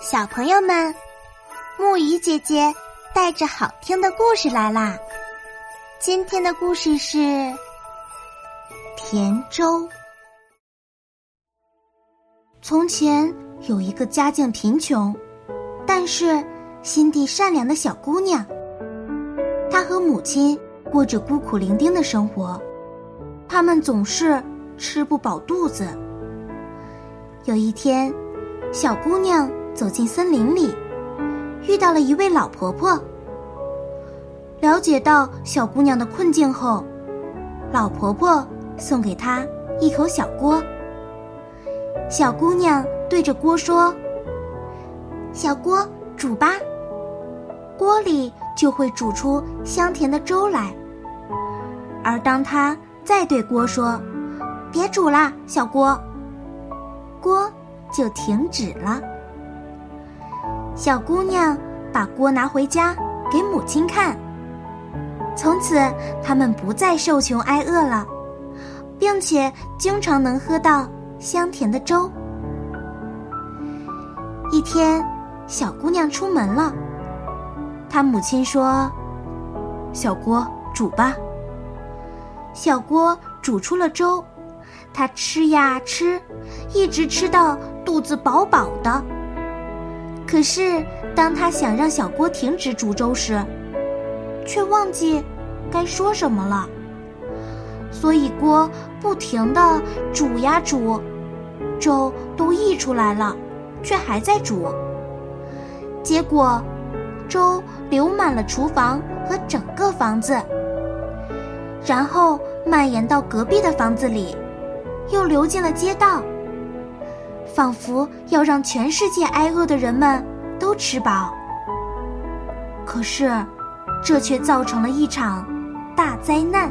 小朋友们，木鱼姐姐带着好听的故事来啦！今天的故事是甜粥。从前有一个家境贫穷，但是心地善良的小姑娘，她和母亲过着孤苦伶仃的生活，他们总是吃不饱肚子。有一天，小姑娘。走进森林里，遇到了一位老婆婆。了解到小姑娘的困境后，老婆婆送给她一口小锅。小姑娘对着锅说：“小锅煮吧，锅里就会煮出香甜的粥来。”而当她再对锅说：“别煮啦，小锅”，锅就停止了。小姑娘把锅拿回家给母亲看。从此，他们不再受穷挨饿了，并且经常能喝到香甜的粥。一天，小姑娘出门了，她母亲说：“小锅煮吧。”小锅煮出了粥，她吃呀吃，一直吃到肚子饱饱的。可是，当他想让小锅停止煮粥时，却忘记该说什么了。所以锅不停的煮呀煮，粥都溢出来了，却还在煮。结果，粥流满了厨房和整个房子，然后蔓延到隔壁的房子里，又流进了街道。仿佛要让全世界挨饿的人们都吃饱，可是，这却造成了一场大灾难，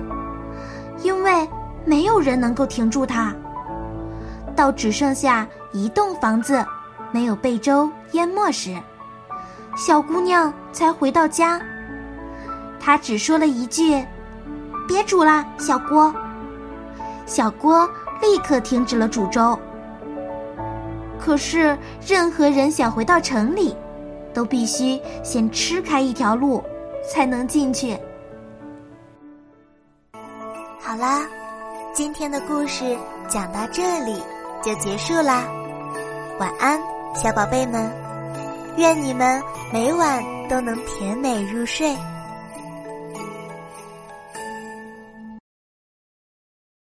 因为没有人能够停住它。到只剩下一栋房子没有被粥淹没时，小姑娘才回到家。她只说了一句：“别煮了，小锅。”小锅立刻停止了煮粥。可是，任何人想回到城里，都必须先吃开一条路，才能进去。好啦，今天的故事讲到这里就结束啦。晚安，小宝贝们，愿你们每晚都能甜美入睡。